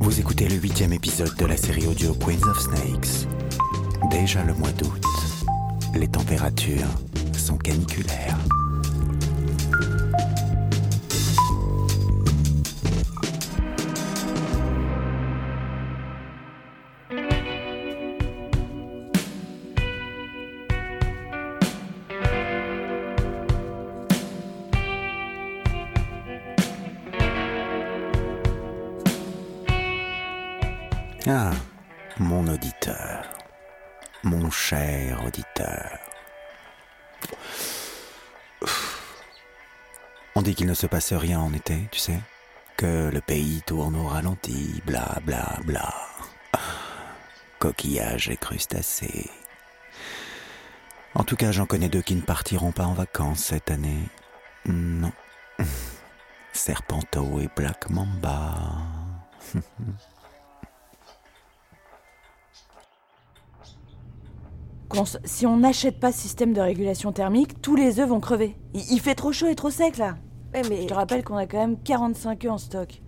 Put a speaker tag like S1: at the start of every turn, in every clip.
S1: Vous écoutez le huitième épisode de la série audio Queens of Snakes. Déjà le mois d'août, les températures sont caniculaires. Ah, mon auditeur, mon cher auditeur. On dit qu'il ne se passe rien en été, tu sais, que le pays tourne au ralenti, bla bla bla. Coquillages et crustacés. En tout cas, j'en connais deux qui ne partiront pas en vacances cette année. Non. Serpento et Black Mamba.
S2: Si on n'achète pas ce système de régulation thermique, tous les œufs vont crever. Il, il fait trop chaud et trop sec là.
S3: Ouais, mais
S2: Je te rappelle qu'on a quand même 45 œufs en stock.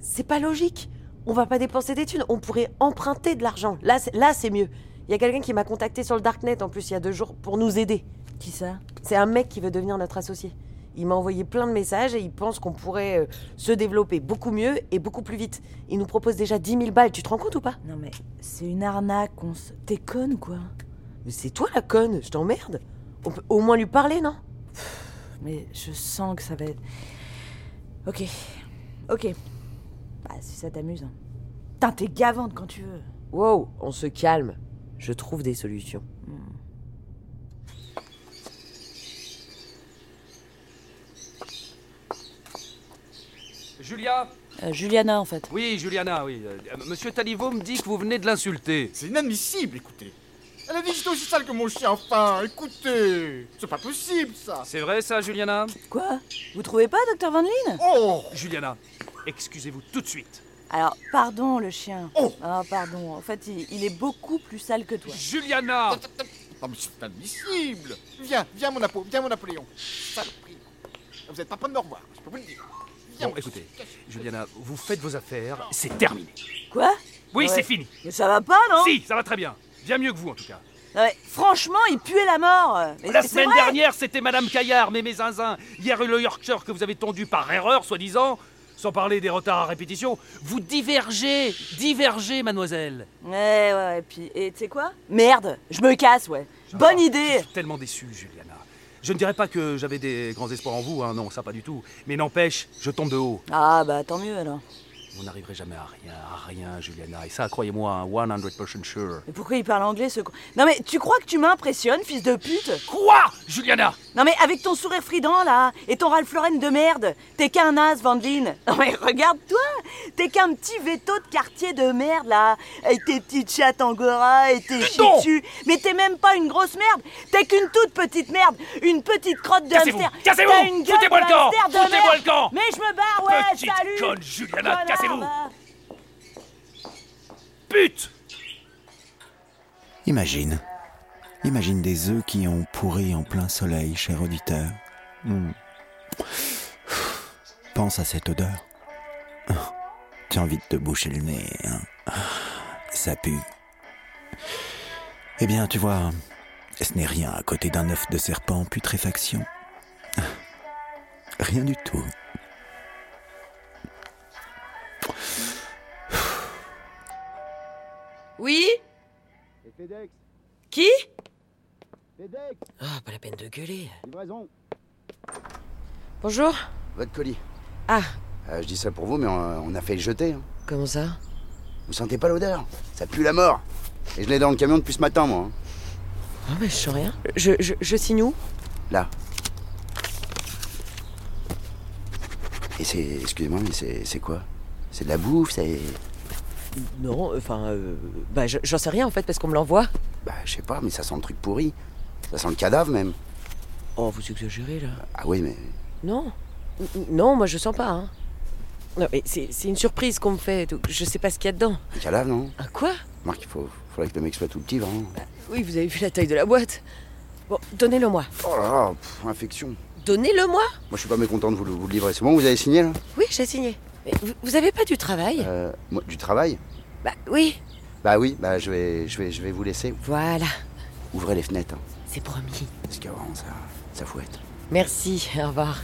S3: c'est pas logique. On va pas dépenser des thunes, on pourrait emprunter de l'argent. Là, c'est- là, c'est mieux. Il y a quelqu'un qui m'a contacté sur le darknet en plus il y a deux jours pour nous aider.
S2: Qui ça?
S3: C'est un mec qui veut devenir notre associé. Il m'a envoyé plein de messages et il pense qu'on pourrait euh, se développer beaucoup mieux et beaucoup plus vite. Il nous propose déjà 10 000 balles, tu te rends compte ou pas?
S2: Non mais c'est une arnaque, Conce. T'es conne ou quoi?
S3: Mais c'est toi la conne, je t'emmerde. On peut au moins lui parler, non?
S2: Mais je sens que ça va être. Ok. Ok. Bah si ça t'amuse. hein. Putain, t'es gavante quand tu veux.
S3: Wow, on se calme. Je trouve des solutions.
S4: Julia
S2: Euh, Juliana en fait.
S4: Oui, Juliana, oui. Euh, Monsieur Taliveau me dit que vous venez de l'insulter.
S5: C'est inadmissible, écoutez. Elle a dit que j'étais aussi sale que mon chien, enfin, écoutez. C'est pas possible, ça.
S4: C'est vrai ça, Juliana?
S2: Quoi? Vous trouvez pas, docteur Van Lien?
S5: Oh
S4: Juliana, excusez-vous tout de suite.
S2: Alors, pardon le chien.
S5: Oh.
S2: Ah, pardon. En fait, il, il est beaucoup plus sale que toi.
S4: Juliana
S5: Non, mais c'est inadmissible. Viens, viens, mon Apo, viens, mon Napoléon. Saloperie. Vous êtes pas prêt de me revoir, je peux vous le dire. Viens,
S4: Bon,
S5: mon
S4: écoutez. Juliana, vous faites vos affaires, c'est terminé.
S2: Quoi?
S4: Oui,
S2: Ouais.
S4: c'est fini.
S2: Mais ça va pas, non?
S4: Si, ça va très bien. Bien mieux que vous, en tout cas.
S2: Franchement, il puait la mort. Mais
S4: La semaine dernière, c'était Madame Caillard, mais mes zinzins. Hier, le Yorkshire que vous avez tondu par erreur, soi-disant. Sans parler des retards à répétition. Vous divergez, divergez, mademoiselle.
S2: Ouais, ouais, ouais. Puis, et tu sais quoi? Merde, je me casse, ouais. Bonne
S4: Ah,
S2: idée.
S4: Je suis tellement déçu, Juliana. Je ne dirais pas que j'avais des grands espoirs en vous, hein, non, ça pas du tout. Mais n'empêche, je tombe de haut.
S2: Ah, bah tant mieux alors.
S4: Vous n'arriverez jamais à rien, à rien, Juliana. Et ça, croyez-moi, hein, 100% sure.
S2: Mais pourquoi il parle anglais ce con? Non mais tu crois que tu m'impressionnes, fils de pute?
S4: Quoi Juliana?
S2: Non mais avec ton sourire frident là, et ton Ralph Lauren de merde, t'es qu'un as, Vandeline. Non mais regarde-toi, t'es qu'un petit veto de quartier de merde là, avec tes petites chattes angora et tes
S4: non
S2: chichus. Mais t'es même pas une grosse merde, t'es qu'une toute petite merde, une petite crotte de
S4: Cassez-vous,
S2: hamster.
S4: cassez-vous,
S2: gueule
S4: foutez-moi le camp, foutez-moi le camp.
S2: Mais je me barre, ouais,
S4: Petite
S2: salut
S4: conne, Juliana, cassez-vous.
S2: va.
S4: Pute
S1: Imagine. Imagine des œufs qui ont pourri en plein soleil, cher auditeur. Hmm. Pense à cette odeur. Tu as envie de te boucher le nez. hein. Ça pue. Eh bien, tu vois, ce n'est rien à côté d'un œuf de serpent en putréfaction. Rien du tout.
S5: Livraison.
S3: Bonjour.
S6: Votre colis.
S3: Ah,
S6: Euh, je dis ça pour vous, mais on, on a fait le jeter. hein.
S3: comment ça?
S6: Vous sentez pas l'odeur? Ça pue la mort. Et je l'ai dans le camion depuis ce matin, moi. hein.
S3: Ah, mais je sens rien. Je, je, je signe où?
S6: Là. Et c'est... Excusez-moi, mais c'est, c'est quoi? C'est de la bouffe, c'est...
S3: Non, enfin, euh, bah, je- j'en sais rien en fait parce qu'on me l'envoie.
S6: Bah, je sais pas, mais ça sent le truc pourri. Ça sent le cadavre, même.
S3: Oh, vous exagérez là.
S6: Ah oui, mais
S3: Non. Non, moi je sens pas. Hein. Non, mais c'est une surprise qu'on me fait. donc Je sais pas ce qu'il y a dedans.
S6: un cadavre, non
S3: Ah, quoi
S6: Marc, il faut, faudrait que le mec soit tout petit, vraiment.
S3: Oui, vous avez vu la taille de la boîte. Bon, donnez-le-moi.
S6: Oh là là, pff, infection.
S3: Donnez-le moi
S6: Moi, je suis pas mécontent de vous le, vous le livrer. C'est bon, vous avez signé, là
S3: Oui, j'ai signé. Mais vous, vous avez pas du travail
S6: euh, moi, Du travail
S3: Bah oui.
S6: Bah oui, bah je vais, je vais, je vais vous laisser.
S3: Voilà,
S6: Ouvrez les fenêtres, hein,
S3: c'est promis.
S6: parce qu'avant, ça, ça fouette.
S3: Merci, au revoir.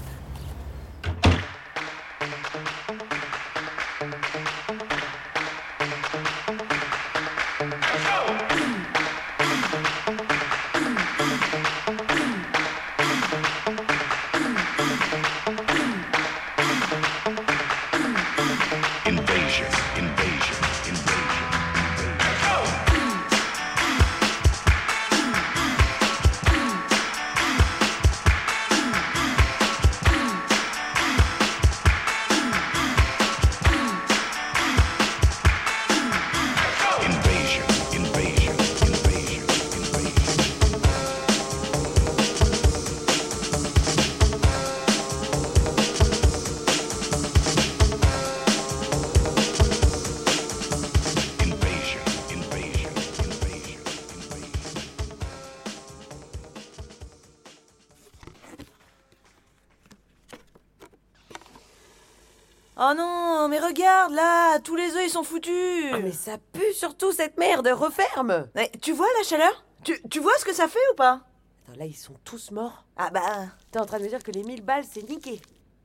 S2: Oh non, mais regarde là, tous les œufs ils sont foutus.
S3: Ah, mais ça pue surtout cette merde, referme
S2: Mais tu vois la chaleur tu, tu vois ce que ça fait ou pas
S3: Attends, Là, ils sont tous morts.
S2: Ah bah.
S3: T'es en train de me dire que les 1000 balles, c'est niqué.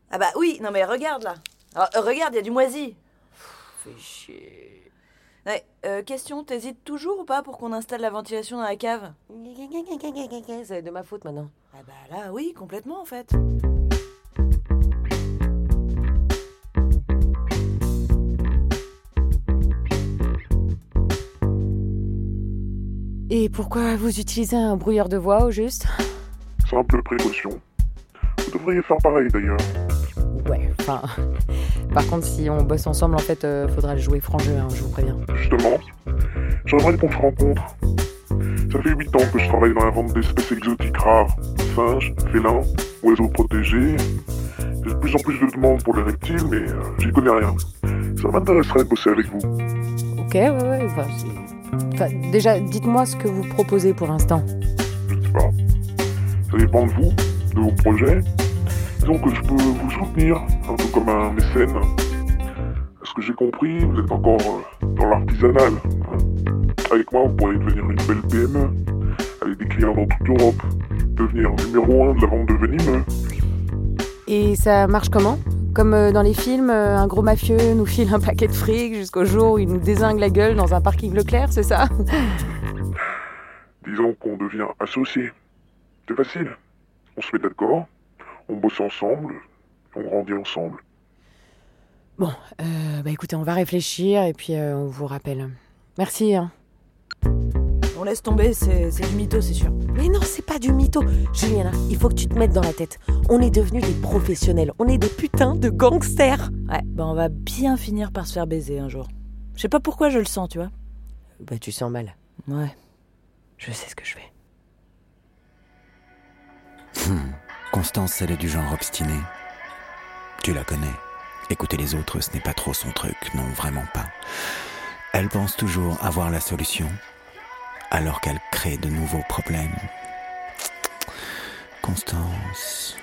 S2: Ah bah oui, non mais regarde là. Ah, euh, regarde, il y a du moisi.
S3: Fais chier.
S2: Ouais, euh, question, t'hésites toujours ou pas pour qu'on installe la ventilation dans la cave
S3: C'est de ma faute maintenant.
S2: Ah bah là, oui, complètement en fait.
S3: Et pourquoi vous utilisez un brouilleur de voix au juste?
S7: Simple précaution. Vous devriez faire pareil d'ailleurs.
S8: Ouais, enfin. Par contre, si on bosse ensemble, en fait, euh, faudra le jouer franc jeu, hein, je vous préviens.
S7: Justement, j'aimerais qu'on se rencontre. Ça fait 8 ans que je travaille dans la vente d'espèces exotiques rares. Singes, félins, oiseaux protégés. J'ai de plus en plus de demandes pour les reptiles, mais euh, j'y connais rien. Ça m'intéresserait de bosser avec vous.
S8: Ok, ouais, ouais. Enfin, enfin, déjà, dites-moi ce que vous proposez pour l'instant.
S7: Je sais pas. Ça dépend de vous, de vos projets. Disons que je peux vous soutenir, un peu comme un mécène. À ce que j'ai compris, vous êtes encore euh, dans l'artisanal. Avec moi, vous pourriez devenir une belle PME, avec des clients dans toute l'Europe, devenir numéro un de la vente de venimeux.
S8: Et ça marche comment? Comme euh, dans les films, euh, un gros mafieux nous file un paquet de fric jusqu'au jour où il nous désingue la gueule dans un parking Leclerc, c'est ça?
S7: Disons qu'on devient associé. C'est facile. On se met d'accord, on bosse ensemble, on grandit ensemble.
S8: Bon, euh, bah écoutez, on va réfléchir et puis euh, on vous rappelle. Merci, hein.
S2: On laisse tomber, c'est du mytho, c'est sûr.
S3: Mais non, c'est pas du mytho. Juliana, il faut que tu te mettes dans la tête. On est devenus des professionnels. On est des putains de gangsters.
S2: Ouais, bah on va bien finir par se faire baiser un jour. Je sais pas pourquoi je le sens, tu vois.
S3: Bah, tu sens mal.
S2: Ouais. Je sais ce que je fais.
S1: Constance, elle est du genre obstiné. Tu la connais. Écouter les autres, ce n'est pas trop son truc, non, vraiment pas. Elle pense toujours avoir la solution, alors qu'elle crée de nouveaux problèmes. Constance.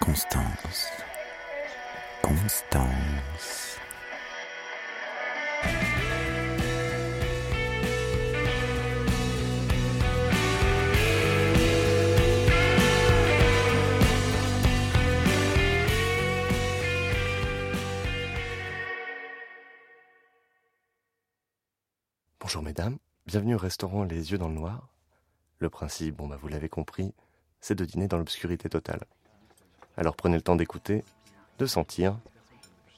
S1: Constance. Constance.
S9: Bonjour mesdames, bienvenue au restaurant Les Yeux dans le Noir. Le principe, bon bah vous l'avez compris, c'est de dîner dans l'obscurité totale. Alors prenez le temps d'écouter, de sentir.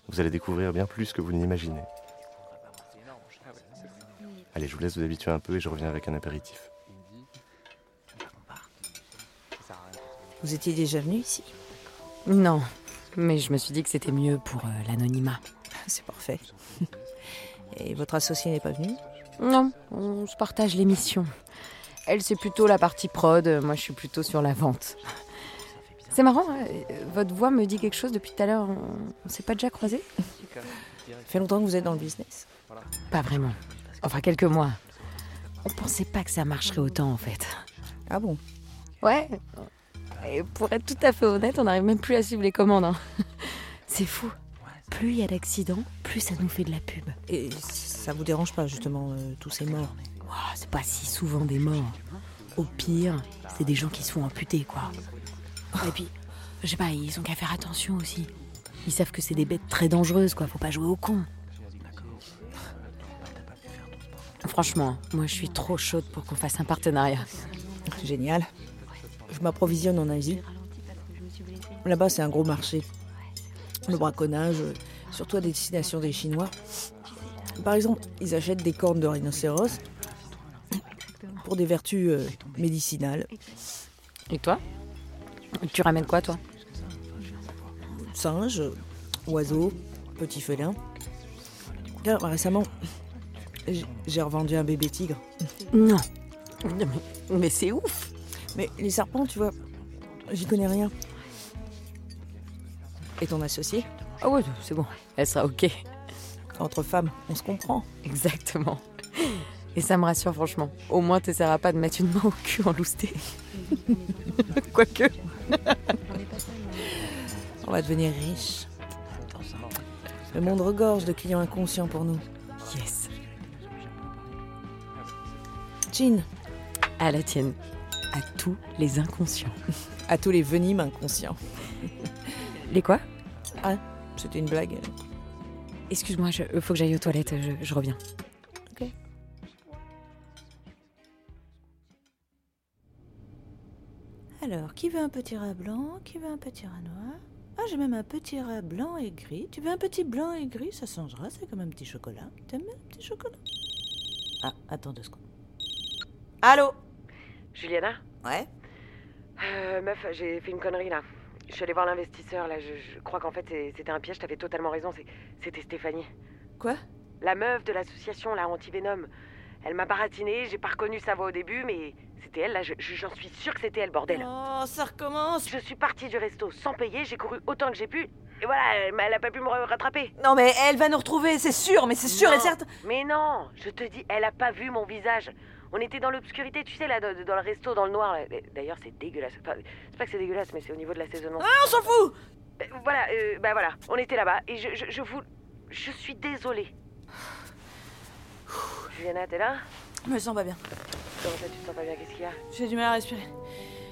S9: Vous allez découvrir bien plus que vous ne l'imaginez. Allez, je vous laisse vous habituer un peu et je reviens avec un apéritif.
S2: Vous étiez déjà venu ici?
S8: Non, mais je me suis dit que c'était mieux pour euh, l'anonymat.
S2: C'est parfait. Et votre associé n'est pas venu
S8: Non, on se partage l'émission. Elle, c'est plutôt la partie prod, moi, je suis plutôt sur la vente.
S3: C'est marrant, hein, euh, votre voix me dit quelque chose depuis tout à l'heure. On, on s'est pas déjà croisés
S10: Ça fait longtemps que vous êtes dans le business
S3: Pas vraiment. Enfin, quelques mois. On pensait pas que ça marcherait autant, en fait.
S10: Ah bon?
S3: Ouais. Et pour être tout à fait honnête, on n'arrive même plus à suivre les commandes. hein. C'est fou. Plus il y a d'accidents, plus ça nous fait de la pub.
S10: Et ça vous dérange pas, justement, euh, tous ces morts
S3: c'est pas si souvent des morts. Au pire, c'est des gens qui se font amputer, quoi. Et puis, je sais pas, ils ont qu'à faire attention aussi. Ils savent que c'est des bêtes très dangereuses, quoi. Faut pas jouer au con. Franchement, moi je suis trop chaude pour qu'on fasse un partenariat.
S10: Génial. Je m'approvisionne en Asie. Là-bas, c'est un gros marché. Le braconnage, euh, surtout à destination des Chinois. Par exemple, ils achètent des cornes de rhinocéros pour des vertus euh, médicinales.
S3: Et toi? Tu ramènes quoi, toi?
S10: Singes, oiseaux, petits félins. Récemment, j'ai revendu un bébé tigre.
S3: Non. Mais, mais c'est ouf
S10: Mais les serpents, tu vois, j'y connais rien. Et ton associé
S3: Ah ouais, c'est bon. Elle sera ok.
S10: Entre femmes, on se comprend.
S3: Exactement. Et ça me rassure franchement. Au moins t'essaieras pas de mettre une main au cul en lousté. Quoique.
S10: On va devenir riche. Le monde regorge de clients inconscients pour nous.
S3: Yes.
S10: Jean,
S3: À la tienne. À tous les inconscients.
S10: à tous les venimes inconscients.
S3: Les quoi?
S10: Ah, c'était une blague.
S3: Excuse-moi, je, faut que j'aille aux toilettes, je, je reviens.
S2: Alors, qui veut un petit rat blanc? Qui veut un petit rat noir? Ah, j'ai même un petit rat blanc et gris. Tu veux un petit blanc et gris? Ça changera, c'est comme un petit chocolat. T'aimes bien un petit chocolat? Ah, attends deux secondes.
S11: Allô? Juliana?
S2: Ouais?
S11: Euh, meuf, j'ai fait une connerie là. Je suis allée voir l'investisseur là. Je, je crois qu'en fait c'était un piège. T'avais totalement raison. C'était Stéphanie.
S2: Quoi?
S11: La meuf de l'association là, Antivenom. Elle m'a baratinée. J'ai pas reconnu sa voix au début, mais c'était elle là. je- je- J'en suis sûre que c'était elle, bordel.
S2: Oh, ça recommence
S11: Je suis partie du resto sans payer. J'ai couru autant que j'ai pu. Et voilà, elle, m'a- elle a pas pu me ra- rattraper.
S12: Non mais elle va nous retrouver, c'est sûr, mais c'est sûr et
S11: Non,
S12: certain.
S11: Mais non, je te dis, elle a pas vu mon visage. On était dans l'obscurité, tu sais, là, dans, dans le resto, dans le noir. là. D'ailleurs, c'est dégueulasse. Enfin, c'est pas que c'est dégueulasse, mais c'est au niveau de l'assaisonnement.
S12: Ah, on s'en fout
S11: Euh, Voilà, euh, bah voilà, on était là-bas. Et je, je, je vous. Je suis désolée. Juliana, t'es là?
S2: Je me sens pas bien.
S11: Comment ça, tu te sens pas bien? Qu'est-ce qu'il y a?
S2: J'ai du mal à respirer.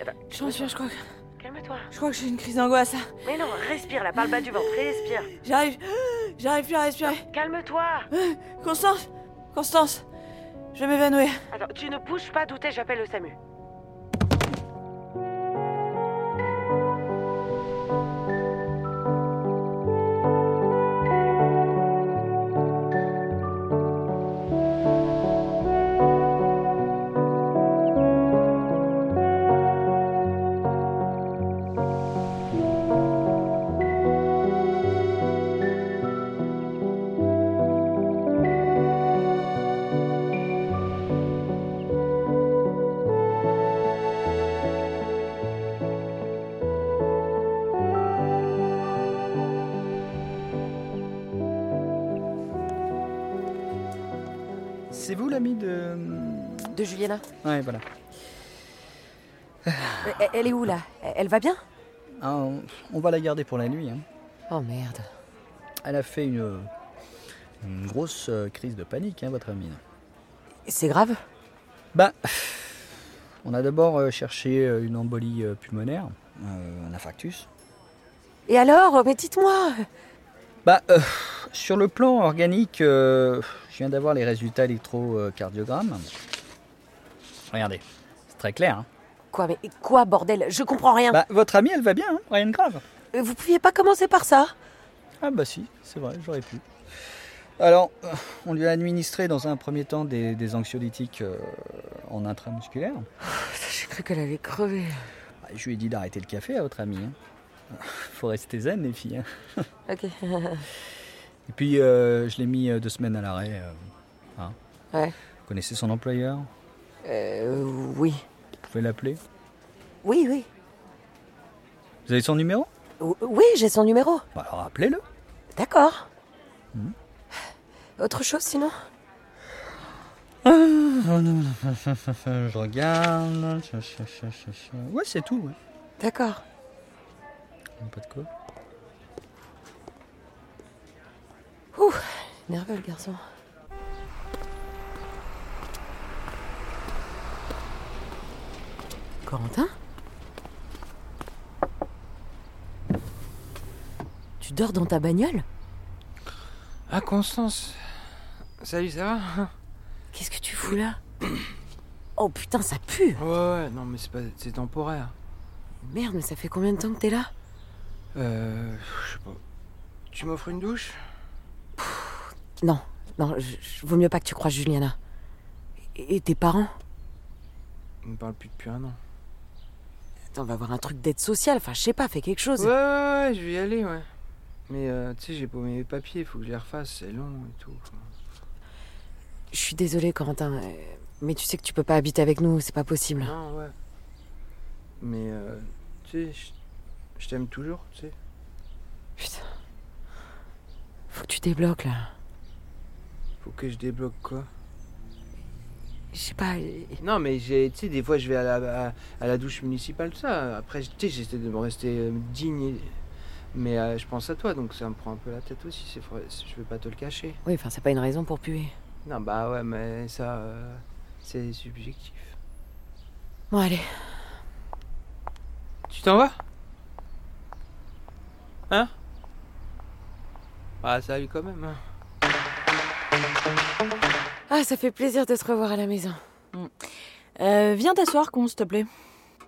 S11: Eh ben,
S2: Je respire, je crois que...
S11: Calme-toi.
S2: Je crois que j'ai une crise d'angoisse. là.
S11: Mais non, respire là, parle bas du ventre, respire.
S2: J'arrive... J'arrive plus à respirer.
S11: Calme-toi.
S2: Constance Constance Je vais m'évanouir.
S11: Attends, tu ne bouges pas d'où t'es, j'appelle le SAMU?
S13: C'est vous l'ami de.
S11: De Juliana
S13: Ouais, voilà.
S3: Elle, elle est où là? Elle va bien?
S13: Ah, on, on va la garder pour la nuit. hein.
S3: Oh merde.
S13: Elle a fait une, une grosse euh, crise de panique, hein, votre amie.
S3: C'est grave?
S13: Bah, on a d'abord euh, cherché euh, une embolie euh, pulmonaire, euh, un infarctus.
S3: Et alors? Mais dites-moi
S13: Bah, euh, sur le plan organique, euh, je viens d'avoir les résultats électrocardiogrammes. Regardez, c'est très clair. hein.
S3: Quoi Mais quoi, bordel? Je comprends rien.
S13: Bah, votre amie, elle va bien, hein, rien de grave.
S3: Euh, Vous pouviez pas commencer par ça?
S13: Ah bah si, c'est vrai, j'aurais pu. Alors, euh, on lui a administré dans un premier temps des, des anxiolytiques euh, en intramusculaire.
S3: J'ai cru qu'elle allait crever.
S13: Bah, Je lui ai dit d'arrêter le café à votre amie. hein. Faut rester zen, les filles. hein.
S3: Ok.
S13: Et puis, euh, je l'ai mis euh, deux semaines à l'arrêt. euh, hein.
S3: Ouais.
S13: Vous connaissez son employeur?
S3: Euh, oui.
S13: Vous pouvez l'appeler?
S3: Oui, oui.
S13: Vous avez son numéro?
S3: O- Oui, j'ai son numéro.
S13: Bah, Alors appelez-le.
S3: D'accord.
S13: Hmm.
S3: Autre chose sinon?
S13: Je regarde. Ouais, c'est tout. Ouais.
S3: D'accord.
S13: Pas de quoi.
S3: Ouh, nerveux le garçon. Corentin Tu dors dans ta bagnole?
S14: Ah, Constance. Salut, ça va?
S3: Qu'est-ce que tu fous là? Oh putain, ça pue.
S14: Ouais, ouais, non, mais c'est pas... c'est temporaire.
S3: Merde, mais ça fait combien de temps que t'es là?
S14: Euh... Je sais pas. Tu m'offres une douche?
S3: Non, non, je- je- vaut mieux pas que tu croises Juliana. Et et tes parents?
S14: On ne parle plus depuis un an.
S3: Attends, on va avoir un truc d'aide sociale, enfin je sais pas, fais quelque chose.
S14: Ouais, ouais, ouais, je vais y aller, ouais. Mais, euh, tu sais, j'ai paumé mes papiers, faut que je les refasse, c'est long et tout.
S3: Je suis désolée, Corentin, euh, mais tu sais que tu peux pas habiter avec nous, c'est pas possible.
S14: Non, ouais. Mais, euh, tu sais, je t'aime toujours, tu sais.
S3: Putain. Faut que tu débloques là.
S14: Faut que je débloque quoi
S3: Je sais pas.
S14: Non, mais j'ai, tu sais, des fois je vais à la, à, à la douche municipale, tout ça. Après, tu sais, j'essaie de me rester euh, digne. Mais euh, je pense à toi, donc ça me prend un peu la tête aussi. C'est je vais pas te le cacher.
S3: Oui, enfin, c'est pas une raison pour puer.
S14: Non, bah ouais, mais ça, euh, c'est subjectif.
S3: Bon, allez.
S14: Tu t'en vas? Hein? Ah, salut quand même. hein.
S3: Ah, ça fait plaisir de se revoir à la maison.
S2: Euh, viens t'asseoir, con, s'il te plaît.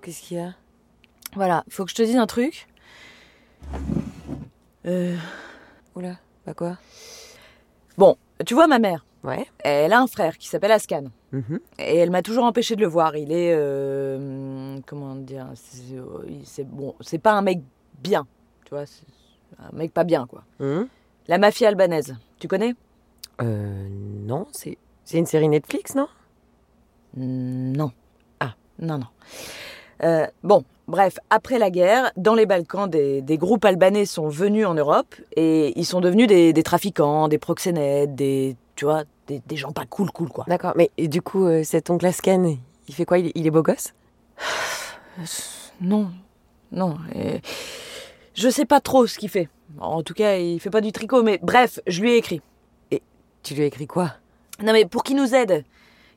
S3: Qu'est-ce qu'il y a?
S2: Voilà, faut que je te dise un truc. Euh...
S3: Oula, bah quoi?
S2: Bon, tu vois ma mère?
S3: Ouais.
S2: Elle a un frère qui s'appelle Ascan.
S3: Mhm.
S2: Et elle m'a toujours empêché de le voir. Il est. euh, comment dire C'est euh, c'est- bon, c'est pas un mec bien. Tu vois, c'est un mec pas bien, quoi.
S3: Hum
S2: La mafia albanaise, tu connais?
S3: Euh, non, c'est c'est une série Netflix, non?
S2: Non. Ah, non, non. Euh, bon, bref, après la guerre, dans les Balkans, des, des groupes albanais sont venus en Europe et ils sont devenus des, des trafiquants, des proxénètes, des, tu vois, des, des gens pas cool, cool, quoi.
S3: D'accord, mais et du coup, euh, cet oncle Ascan, il fait quoi? Il, il est beau gosse?
S2: Non, non. et je sais pas trop ce qu'il fait. En tout cas, il fait pas du tricot, mais bref, je lui ai écrit.
S3: Tu lui as écrit quoi?
S2: Non, mais pour qu'il nous aide,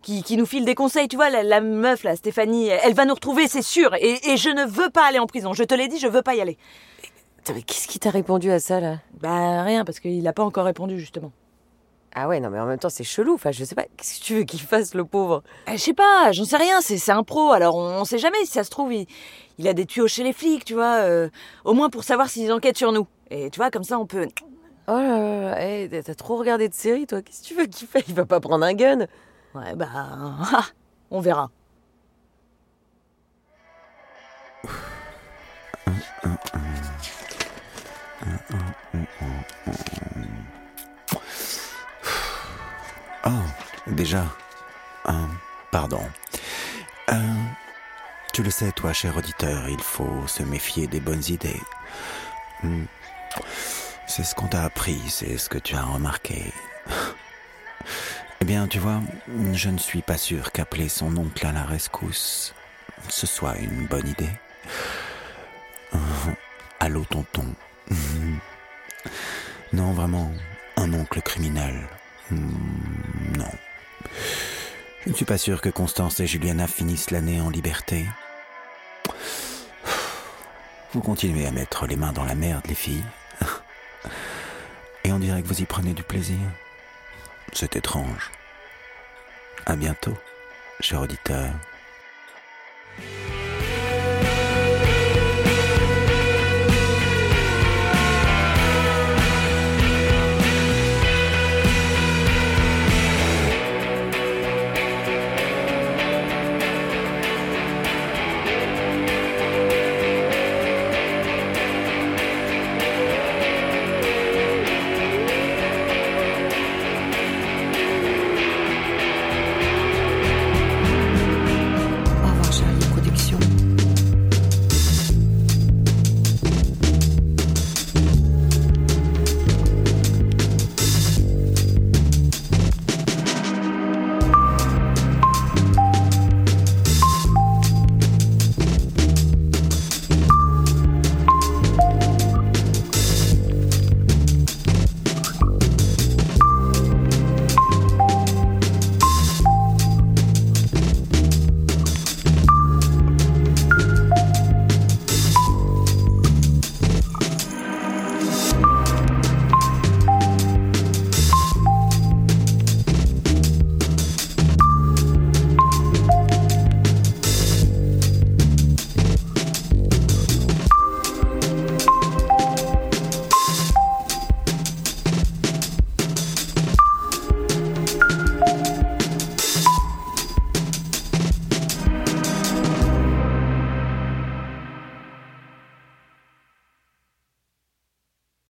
S2: qui, qui nous file des conseils, tu vois, la, la meuf là, Stéphanie, elle, elle va nous retrouver, c'est sûr. Et, et je ne veux pas aller en prison. Je te l'ai dit, je veux pas y aller.
S3: Attends, mais qu'est-ce qui t'a répondu à ça, là?
S2: Bah, rien, parce qu'il a pas encore répondu, justement.
S3: Ah ouais, non, mais en même temps, c'est chelou. Enfin, je sais pas, qu'est-ce que tu veux qu'il fasse, le pauvre?
S2: Euh, Je sais pas, j'en sais rien, c'est c'est un pro, alors on, on sait jamais si ça se trouve, il, il a des tuyaux chez les flics, tu vois, euh, au moins pour savoir s'ils enquêtent sur nous. Et tu vois, comme ça on peut.
S3: Oh là là, là, eh, t'as trop regardé de séries, toi. Qu'est-ce que tu veux qu'il fasse? Il va pas prendre un gun
S2: Ouais, bah. ah, on verra.
S1: Oh, déjà. Pardon. Euh, tu le sais, toi, cher auditeur, il faut se méfier des bonnes idées. Hmm. C'est ce qu'on t'a appris, c'est ce que tu as remarqué. Eh bien, tu vois, je ne suis pas sûr qu'appeler son oncle à la rescousse, ce soit une bonne idée. Euh, Allô, tonton. Non, vraiment, un oncle criminel. Hmm, Non. Je ne suis pas sûr que Constance et Juliana finissent l'année en liberté. Vous continuez à mettre les mains dans la merde, les filles. Et on dirait que vous y prenez du plaisir. C'est étrange. À bientôt, cher auditeur.